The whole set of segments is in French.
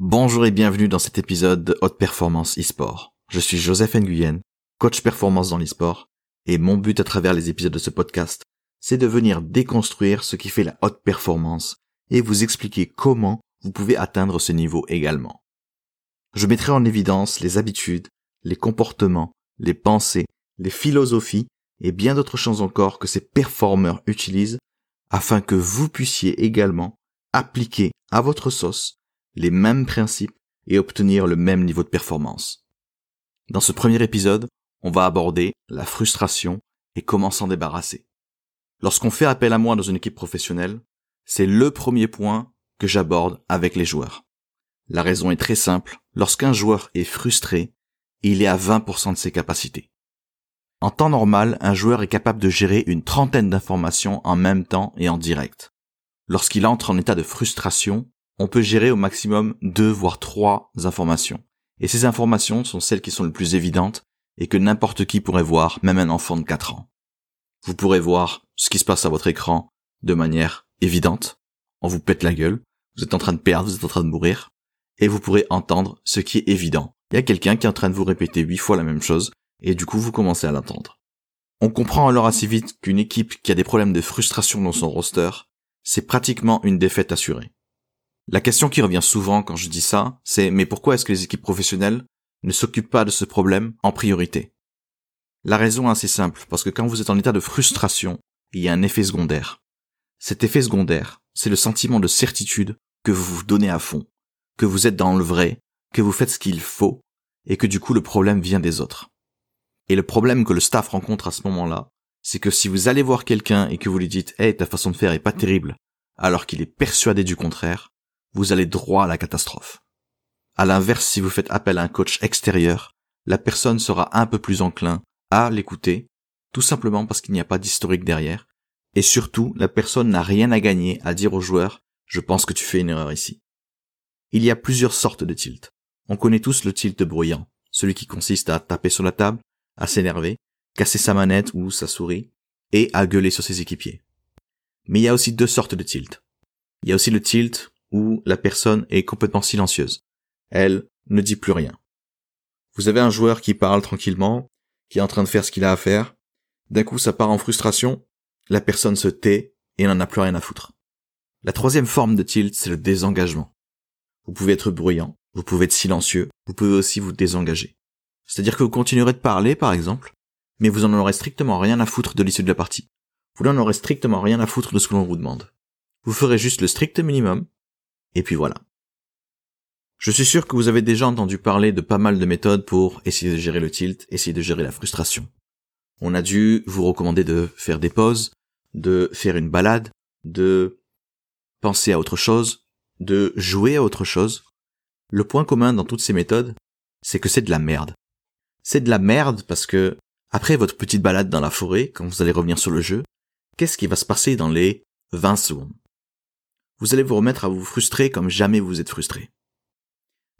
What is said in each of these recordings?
Bonjour et bienvenue dans cet épisode de Haute Performance eSport. Je suis Joseph Nguyen, coach performance dans l'eSport, et mon but à travers les épisodes de ce podcast, c'est de venir déconstruire ce qui fait la haute performance et vous expliquer comment vous pouvez atteindre ce niveau également. Je mettrai en évidence les habitudes, les comportements, les pensées, les philosophies et bien d'autres choses encore que ces performeurs utilisent afin que vous puissiez également appliquer à votre sauce les mêmes principes et obtenir le même niveau de performance. Dans ce premier épisode, on va aborder la frustration et comment s'en débarrasser. Lorsqu'on fait appel à moi dans une équipe professionnelle, c'est le premier point que j'aborde avec les joueurs. La raison est très simple. Lorsqu'un joueur est frustré, il est à 20% de ses capacités. En temps normal, un joueur est capable de gérer une trentaine d'informations en même temps et en direct. Lorsqu'il entre en état de frustration, on peut gérer au maximum deux voire trois informations. Et ces informations sont celles qui sont les plus évidentes et que n'importe qui pourrait voir, même un enfant de 4 ans. Vous pourrez voir ce qui se passe à votre écran de manière évidente. On vous pète la gueule, vous êtes en train de perdre, vous êtes en train de mourir, et vous pourrez entendre ce qui est évident. Il y a quelqu'un qui est en train de vous répéter huit fois la même chose, et du coup vous commencez à l'entendre. On comprend alors assez vite qu'une équipe qui a des problèmes de frustration dans son roster, c'est pratiquement une défaite assurée. La question qui revient souvent quand je dis ça, c'est mais pourquoi est-ce que les équipes professionnelles ne s'occupent pas de ce problème en priorité? La raison est assez simple, parce que quand vous êtes en état de frustration, il y a un effet secondaire. Cet effet secondaire, c'est le sentiment de certitude que vous vous donnez à fond, que vous êtes dans le vrai, que vous faites ce qu'il faut, et que du coup le problème vient des autres. Et le problème que le staff rencontre à ce moment-là, c'est que si vous allez voir quelqu'un et que vous lui dites Hey, ta façon de faire est pas terrible, alors qu'il est persuadé du contraire, vous allez droit à la catastrophe. À l'inverse, si vous faites appel à un coach extérieur, la personne sera un peu plus enclin à l'écouter, tout simplement parce qu'il n'y a pas d'historique derrière, et surtout, la personne n'a rien à gagner à dire au joueur je pense que tu fais une erreur ici. Il y a plusieurs sortes de tilt. On connaît tous le tilt bruyant, celui qui consiste à taper sur la table, à s'énerver, casser sa manette ou sa souris, et à gueuler sur ses équipiers. Mais il y a aussi deux sortes de tilt. Il y a aussi le tilt où la personne est complètement silencieuse. Elle ne dit plus rien. Vous avez un joueur qui parle tranquillement, qui est en train de faire ce qu'il a à faire. D'un coup, ça part en frustration. La personne se tait et n'en a plus rien à foutre. La troisième forme de tilt, c'est le désengagement. Vous pouvez être bruyant, vous pouvez être silencieux, vous pouvez aussi vous désengager. C'est-à-dire que vous continuerez de parler, par exemple, mais vous en aurez strictement rien à foutre de l'issue de la partie. Vous n'en aurez strictement rien à foutre de ce que l'on vous demande. Vous ferez juste le strict minimum, et puis voilà. Je suis sûr que vous avez déjà entendu parler de pas mal de méthodes pour essayer de gérer le tilt, essayer de gérer la frustration. On a dû vous recommander de faire des pauses, de faire une balade, de penser à autre chose, de jouer à autre chose. Le point commun dans toutes ces méthodes, c'est que c'est de la merde. C'est de la merde parce que, après votre petite balade dans la forêt, quand vous allez revenir sur le jeu, qu'est-ce qui va se passer dans les 20 secondes? Vous allez vous remettre à vous frustrer comme jamais vous êtes frustré.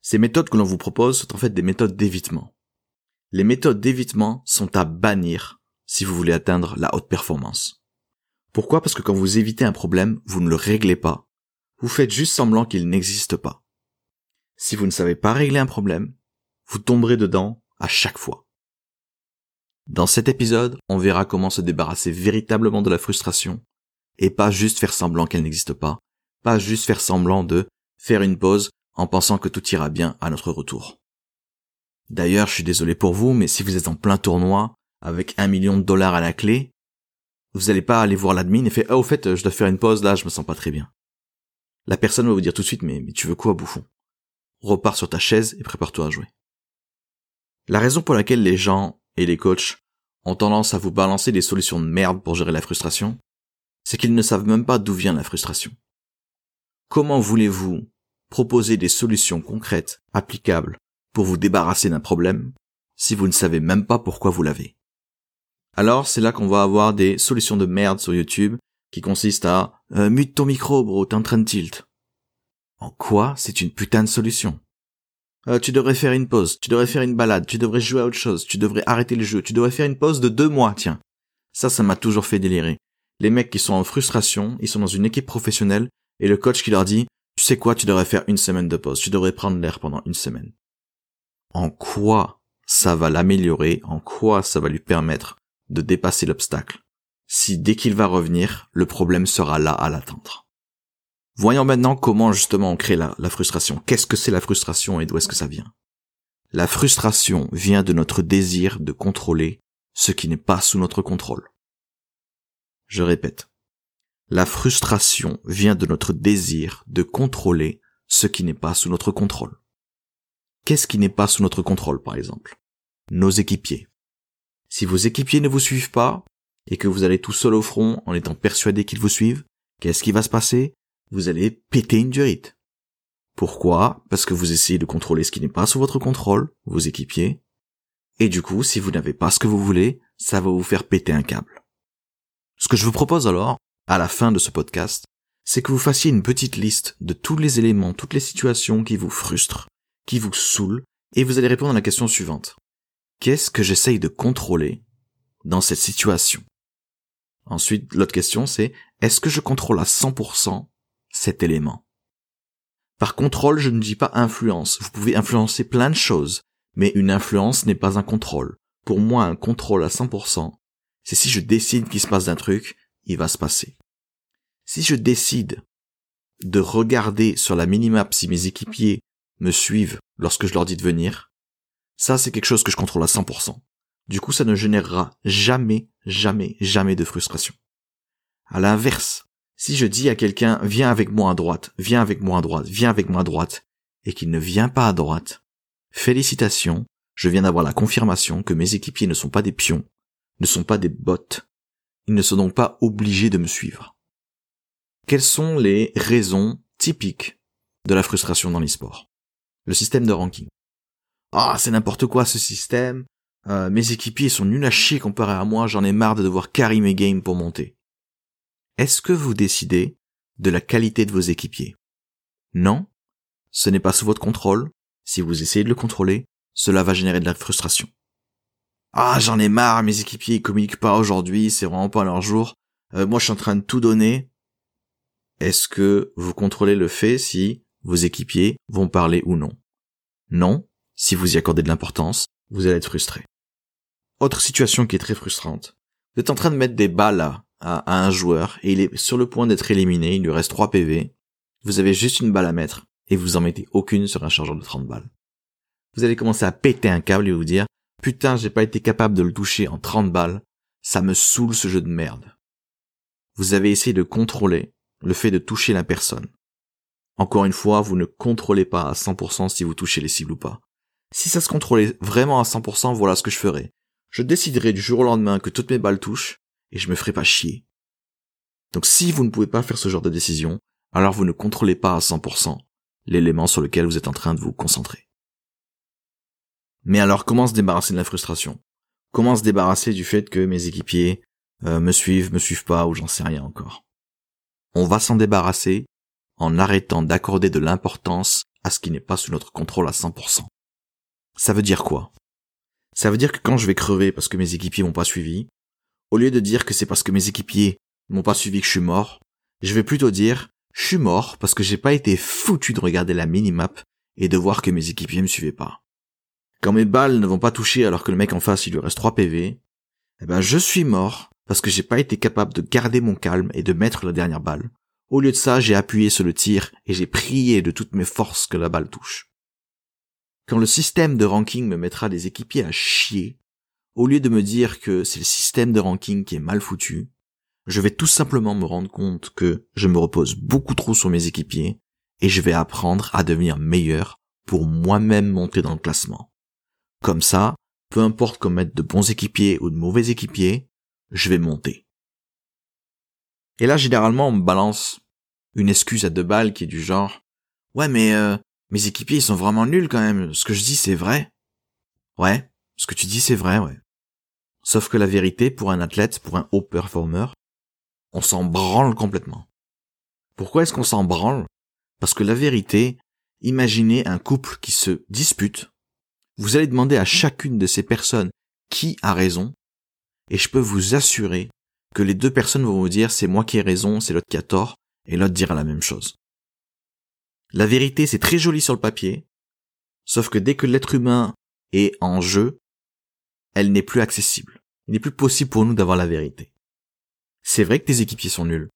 Ces méthodes que l'on vous propose sont en fait des méthodes d'évitement. Les méthodes d'évitement sont à bannir si vous voulez atteindre la haute performance. Pourquoi? Parce que quand vous évitez un problème, vous ne le réglez pas. Vous faites juste semblant qu'il n'existe pas. Si vous ne savez pas régler un problème, vous tomberez dedans à chaque fois. Dans cet épisode, on verra comment se débarrasser véritablement de la frustration et pas juste faire semblant qu'elle n'existe pas, juste faire semblant de faire une pause en pensant que tout ira bien à notre retour. D'ailleurs, je suis désolé pour vous, mais si vous êtes en plein tournoi, avec un million de dollars à la clé, vous n'allez pas aller voir l'admin et faire, ah, au fait, je dois faire une pause, là, je me sens pas très bien. La personne va vous dire tout de suite, mais, mais tu veux quoi, bouffon? Repars sur ta chaise et prépare-toi à jouer. La raison pour laquelle les gens et les coachs ont tendance à vous balancer des solutions de merde pour gérer la frustration, c'est qu'ils ne savent même pas d'où vient la frustration. Comment voulez-vous proposer des solutions concrètes, applicables, pour vous débarrasser d'un problème, si vous ne savez même pas pourquoi vous l'avez? Alors c'est là qu'on va avoir des solutions de merde sur YouTube qui consistent à euh, mute ton micro bro, t'es en train de tilt. En quoi c'est une putain de solution? Euh, Tu devrais faire une pause, tu devrais faire une balade, tu devrais jouer à autre chose, tu devrais arrêter le jeu, tu devrais faire une pause de deux mois, tiens. Ça, ça m'a toujours fait délirer. Les mecs qui sont en frustration, ils sont dans une équipe professionnelle, et le coach qui leur dit tu sais quoi, tu devrais faire une semaine de pause, tu devrais prendre l'air pendant une semaine. En quoi ça va l'améliorer, en quoi ça va lui permettre de dépasser l'obstacle, si dès qu'il va revenir, le problème sera là à l'attendre. Voyons maintenant comment justement on crée la, la frustration. Qu'est-ce que c'est la frustration et d'où est-ce que ça vient? La frustration vient de notre désir de contrôler ce qui n'est pas sous notre contrôle. Je répète. La frustration vient de notre désir de contrôler ce qui n'est pas sous notre contrôle. Qu'est-ce qui n'est pas sous notre contrôle, par exemple? Nos équipiers. Si vos équipiers ne vous suivent pas, et que vous allez tout seul au front en étant persuadé qu'ils vous suivent, qu'est-ce qui va se passer? Vous allez péter une durite. Pourquoi? Parce que vous essayez de contrôler ce qui n'est pas sous votre contrôle, vos équipiers, et du coup, si vous n'avez pas ce que vous voulez, ça va vous faire péter un câble. Ce que je vous propose alors, à la fin de ce podcast, c'est que vous fassiez une petite liste de tous les éléments, toutes les situations qui vous frustrent, qui vous saoulent, et vous allez répondre à la question suivante. Qu'est-ce que j'essaye de contrôler dans cette situation? Ensuite, l'autre question c'est, est-ce que je contrôle à 100% cet élément? Par contrôle, je ne dis pas influence. Vous pouvez influencer plein de choses, mais une influence n'est pas un contrôle. Pour moi, un contrôle à 100%, c'est si je décide qu'il se passe un truc, il va se passer. Si je décide de regarder sur la minimap si mes équipiers me suivent lorsque je leur dis de venir, ça c'est quelque chose que je contrôle à 100%. Du coup, ça ne générera jamais, jamais, jamais de frustration. À l'inverse, si je dis à quelqu'un viens avec moi à droite, viens avec moi à droite, viens avec moi à droite, et qu'il ne vient pas à droite, félicitations, je viens d'avoir la confirmation que mes équipiers ne sont pas des pions, ne sont pas des bots, ils ne sont donc pas obligés de me suivre. Quelles sont les raisons typiques de la frustration dans l'e-sport? Le système de ranking. Ah, c'est n'importe quoi ce système, euh, mes équipiers sont nuls à chier comparé à moi, j'en ai marre de devoir carry mes games pour monter. Est-ce que vous décidez de la qualité de vos équipiers? Non, ce n'est pas sous votre contrôle. Si vous essayez de le contrôler, cela va générer de la frustration. Ah, j'en ai marre, mes équipiers ils communiquent pas aujourd'hui, c'est vraiment pas leur jour. Euh, moi je suis en train de tout donner. Est-ce que vous contrôlez le fait si vos équipiers vont parler ou non? Non, si vous y accordez de l'importance, vous allez être frustré. Autre situation qui est très frustrante. Vous êtes en train de mettre des balles à, un joueur et il est sur le point d'être éliminé, il lui reste 3 PV. Vous avez juste une balle à mettre et vous en mettez aucune sur un chargeur de 30 balles. Vous allez commencer à péter un câble et vous dire putain j'ai pas été capable de le toucher en 30 balles, ça me saoule ce jeu de merde. Vous avez essayé de contrôler le fait de toucher la personne. Encore une fois, vous ne contrôlez pas à 100% si vous touchez les cibles ou pas. Si ça se contrôlait vraiment à 100%, voilà ce que je ferais. Je déciderai du jour au lendemain que toutes mes balles touchent, et je me ferai pas chier. Donc si vous ne pouvez pas faire ce genre de décision, alors vous ne contrôlez pas à 100% l'élément sur lequel vous êtes en train de vous concentrer. Mais alors comment se débarrasser de la frustration? Comment se débarrasser du fait que mes équipiers euh, me suivent, me suivent pas, ou j'en sais rien encore? On va s'en débarrasser en arrêtant d'accorder de l'importance à ce qui n'est pas sous notre contrôle à 100%. Ça veut dire quoi? Ça veut dire que quand je vais crever parce que mes équipiers m'ont pas suivi, au lieu de dire que c'est parce que mes équipiers m'ont pas suivi que je suis mort, je vais plutôt dire je suis mort parce que j'ai pas été foutu de regarder la minimap et de voir que mes équipiers me suivaient pas. Quand mes balles ne vont pas toucher alors que le mec en face il lui reste 3 PV, eh ben je suis mort parce que j'ai pas été capable de garder mon calme et de mettre la dernière balle. Au lieu de ça, j'ai appuyé sur le tir et j'ai prié de toutes mes forces que la balle touche. Quand le système de ranking me mettra des équipiers à chier, au lieu de me dire que c'est le système de ranking qui est mal foutu, je vais tout simplement me rendre compte que je me repose beaucoup trop sur mes équipiers et je vais apprendre à devenir meilleur pour moi-même monter dans le classement. Comme ça, peu importe qu'on mette de bons équipiers ou de mauvais équipiers, je vais monter. Et là, généralement, on me balance une excuse à deux balles qui est du genre, ouais, mais euh, mes équipiers, ils sont vraiment nuls quand même. Ce que je dis, c'est vrai. Ouais, ce que tu dis, c'est vrai, ouais. Sauf que la vérité, pour un athlète, pour un haut performer, on s'en branle complètement. Pourquoi est-ce qu'on s'en branle? Parce que la vérité, imaginez un couple qui se dispute. Vous allez demander à chacune de ces personnes qui a raison, et je peux vous assurer que les deux personnes vont vous dire c'est moi qui ai raison, c'est l'autre qui a tort, et l'autre dira la même chose. La vérité, c'est très joli sur le papier, sauf que dès que l'être humain est en jeu, elle n'est plus accessible. Il n'est plus possible pour nous d'avoir la vérité. C'est vrai que tes équipiers sont nuls.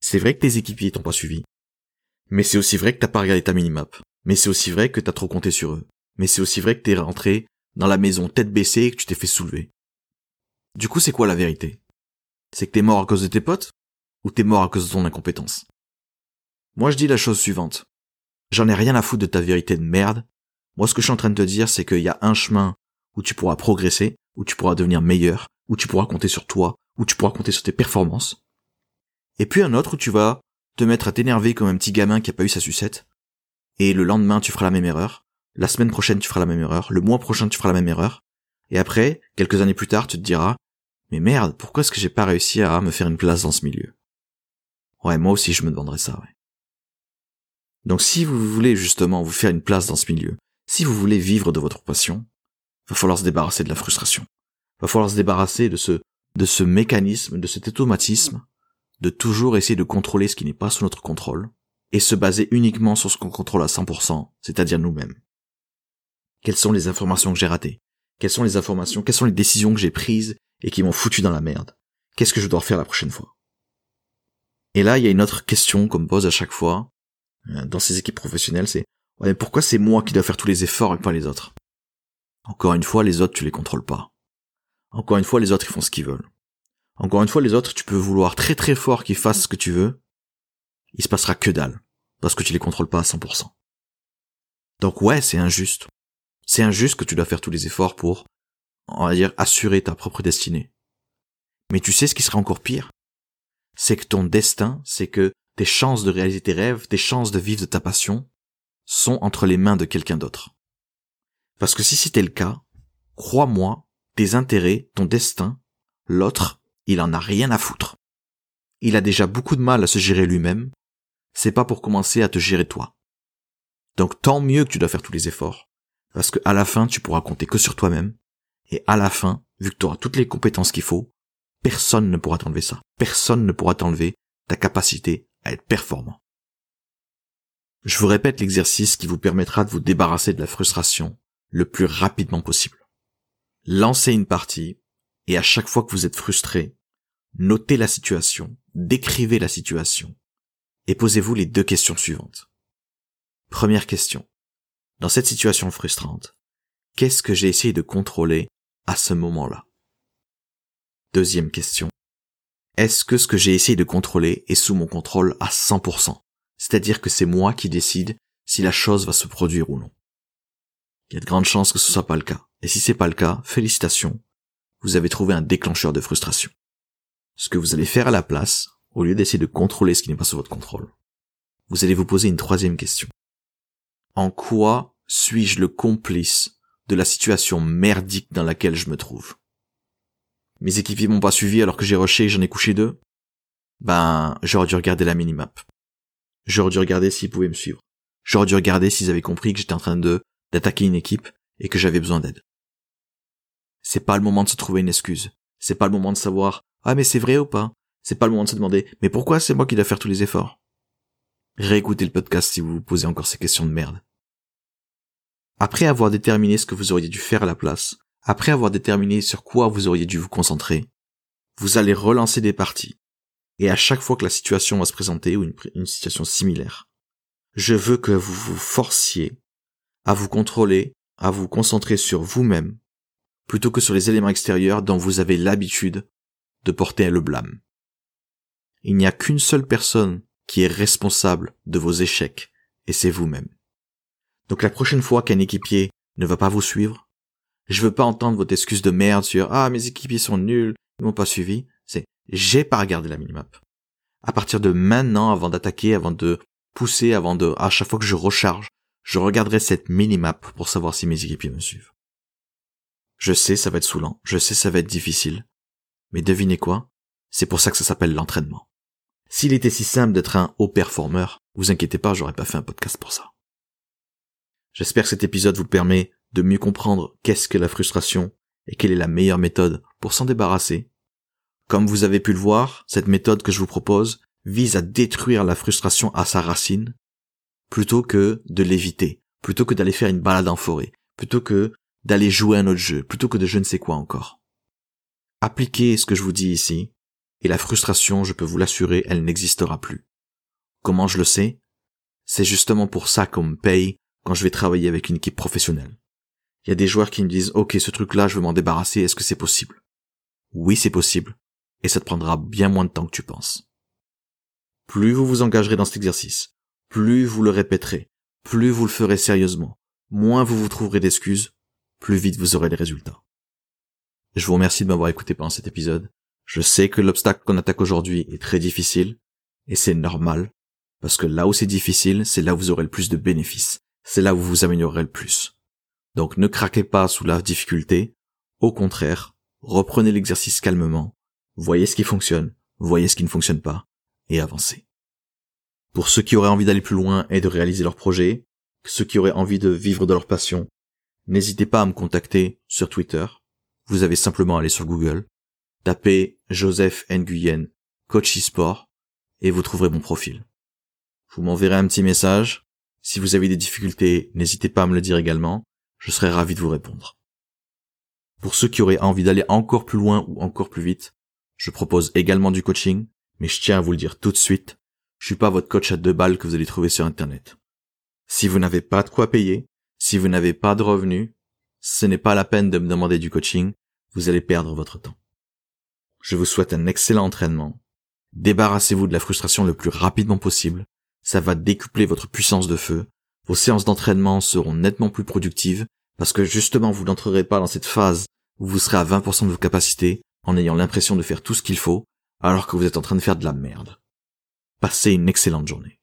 C'est vrai que tes équipiers t'ont pas suivi. Mais c'est aussi vrai que t'as pas regardé ta minimap. Mais c'est aussi vrai que t'as trop compté sur eux. Mais c'est aussi vrai que t'es rentré dans la maison tête baissée et que tu t'es fait soulever. Du coup, c'est quoi la vérité? C'est que t'es mort à cause de tes potes Ou t'es mort à cause de ton incompétence? Moi, je dis la chose suivante. J'en ai rien à foutre de ta vérité de merde. Moi, ce que je suis en train de te dire, c'est qu'il y a un chemin où tu pourras progresser, où tu pourras devenir meilleur, où tu pourras compter sur toi, où tu pourras compter sur tes performances. Et puis un autre où tu vas te mettre à t'énerver comme un petit gamin qui a pas eu sa sucette. Et le lendemain, tu feras la même erreur. La semaine prochaine, tu feras la même erreur. Le mois prochain, tu feras la même erreur. Et après, quelques années plus tard, tu te diras, mais merde, pourquoi est-ce que j'ai pas réussi à me faire une place dans ce milieu? Ouais, moi aussi, je me demanderais ça, ouais. Donc si vous voulez justement vous faire une place dans ce milieu, si vous voulez vivre de votre passion, va falloir se débarrasser de la frustration. Va falloir se débarrasser de ce, de ce mécanisme, de cet automatisme, de toujours essayer de contrôler ce qui n'est pas sous notre contrôle, et se baser uniquement sur ce qu'on contrôle à 100%, c'est-à-dire nous-mêmes. Quelles sont les informations que j'ai ratées? Quelles sont les informations, quelles sont les décisions que j'ai prises et qui m'ont foutu dans la merde? Qu'est-ce que je dois refaire la prochaine fois? Et là, il y a une autre question qu'on me pose à chaque fois, euh, dans ces équipes professionnelles, c'est, ouais, pourquoi c'est moi qui dois faire tous les efforts et pas les autres? Encore une fois, les autres, tu les contrôles pas. Encore une fois, les autres, ils font ce qu'ils veulent. Encore une fois, les autres, tu peux vouloir très très fort qu'ils fassent ce que tu veux. Il se passera que dalle. Parce que tu les contrôles pas à 100%. Donc ouais, c'est injuste. C'est injuste que tu dois faire tous les efforts pour, on va dire, assurer ta propre destinée. Mais tu sais ce qui serait encore pire? C'est que ton destin, c'est que tes chances de réaliser tes rêves, tes chances de vivre ta passion, sont entre les mains de quelqu'un d'autre. Parce que si c'était le cas, crois-moi, tes intérêts, ton destin, l'autre, il en a rien à foutre. Il a déjà beaucoup de mal à se gérer lui-même, c'est pas pour commencer à te gérer toi. Donc tant mieux que tu dois faire tous les efforts, parce que à la fin tu pourras compter que sur toi-même, et à la fin, vu que tu auras toutes les compétences qu'il faut, personne ne pourra t'enlever ça. Personne ne pourra t'enlever ta capacité à être performant. Je vous répète l'exercice qui vous permettra de vous débarrasser de la frustration le plus rapidement possible. Lancez une partie et à chaque fois que vous êtes frustré, notez la situation, décrivez la situation et posez-vous les deux questions suivantes. Première question. Dans cette situation frustrante, qu'est-ce que j'ai essayé de contrôler à ce moment-là? Deuxième question. Est-ce que ce que j'ai essayé de contrôler est sous mon contrôle à 100% C'est-à-dire que c'est moi qui décide si la chose va se produire ou non. Il y a de grandes chances que ce soit pas le cas. Et si c'est pas le cas, félicitations, vous avez trouvé un déclencheur de frustration. Ce que vous allez faire à la place, au lieu d'essayer de contrôler ce qui n'est pas sous votre contrôle, vous allez vous poser une troisième question. En quoi suis-je le complice de la situation merdique dans laquelle je me trouve? Mes équipiers m'ont pas suivi alors que j'ai rushé et j'en ai couché deux? Ben, j'aurais dû regarder la minimap. J'aurais dû regarder s'ils pouvaient me suivre. J'aurais dû regarder s'ils avaient compris que j'étais en train de d'attaquer une équipe et que j'avais besoin d'aide. C'est pas le moment de se trouver une excuse. C'est pas le moment de savoir ah mais c'est vrai ou pas. C'est pas le moment de se demander mais pourquoi c'est moi qui dois faire tous les efforts. Réécoutez le podcast si vous vous posez encore ces questions de merde. Après avoir déterminé ce que vous auriez dû faire à la place, après avoir déterminé sur quoi vous auriez dû vous concentrer, vous allez relancer des parties. Et à chaque fois que la situation va se présenter ou une, une situation similaire, je veux que vous vous forciez à vous contrôler, à vous concentrer sur vous-même, plutôt que sur les éléments extérieurs dont vous avez l'habitude de porter le blâme. Il n'y a qu'une seule personne qui est responsable de vos échecs, et c'est vous-même. Donc la prochaine fois qu'un équipier ne va pas vous suivre, je veux pas entendre votre excuse de merde sur ah mes équipiers sont nuls, ils m'ont pas suivi, c'est j'ai pas regardé la minimap. À partir de maintenant, avant d'attaquer, avant de pousser, avant de à chaque fois que je recharge, je regarderai cette minimap pour savoir si mes équipiers me suivent. Je sais, ça va être saoulant, je sais, ça va être difficile. Mais devinez quoi? C'est pour ça que ça s'appelle l'entraînement. S'il était si simple d'être un haut performeur, vous inquiétez pas, j'aurais pas fait un podcast pour ça. J'espère que cet épisode vous permet de mieux comprendre qu'est-ce que la frustration et quelle est la meilleure méthode pour s'en débarrasser. Comme vous avez pu le voir, cette méthode que je vous propose vise à détruire la frustration à sa racine plutôt que de l'éviter, plutôt que d'aller faire une balade en forêt, plutôt que d'aller jouer à un autre jeu, plutôt que de je ne sais quoi encore. Appliquez ce que je vous dis ici, et la frustration, je peux vous l'assurer, elle n'existera plus. Comment je le sais? C'est justement pour ça qu'on me paye quand je vais travailler avec une équipe professionnelle. Il y a des joueurs qui me disent OK, ce truc-là, je veux m'en débarrasser, est-ce que c'est possible? Oui, c'est possible, et ça te prendra bien moins de temps que tu penses. Plus vous vous engagerez dans cet exercice, plus vous le répéterez, plus vous le ferez sérieusement, moins vous vous trouverez d'excuses, plus vite vous aurez les résultats. Je vous remercie de m'avoir écouté pendant cet épisode. Je sais que l'obstacle qu'on attaque aujourd'hui est très difficile, et c'est normal, parce que là où c'est difficile, c'est là où vous aurez le plus de bénéfices, c'est là où vous vous améliorerez le plus. Donc ne craquez pas sous la difficulté, au contraire, reprenez l'exercice calmement, voyez ce qui fonctionne, voyez ce qui ne fonctionne pas, et avancez. Pour ceux qui auraient envie d'aller plus loin et de réaliser leur projet, ceux qui auraient envie de vivre de leur passion, n'hésitez pas à me contacter sur Twitter. Vous avez simplement à aller sur Google, taper Joseph Nguyen, coach e-sport, et vous trouverez mon profil. Vous m'enverrez un petit message. Si vous avez des difficultés, n'hésitez pas à me le dire également. Je serai ravi de vous répondre. Pour ceux qui auraient envie d'aller encore plus loin ou encore plus vite, je propose également du coaching, mais je tiens à vous le dire tout de suite, je suis pas votre coach à deux balles que vous allez trouver sur Internet. Si vous n'avez pas de quoi payer, si vous n'avez pas de revenus, ce n'est pas la peine de me demander du coaching, vous allez perdre votre temps. Je vous souhaite un excellent entraînement. Débarrassez-vous de la frustration le plus rapidement possible. Ça va décupler votre puissance de feu. Vos séances d'entraînement seront nettement plus productives parce que justement vous n'entrerez pas dans cette phase où vous serez à 20% de vos capacités en ayant l'impression de faire tout ce qu'il faut alors que vous êtes en train de faire de la merde. Passez une excellente journée.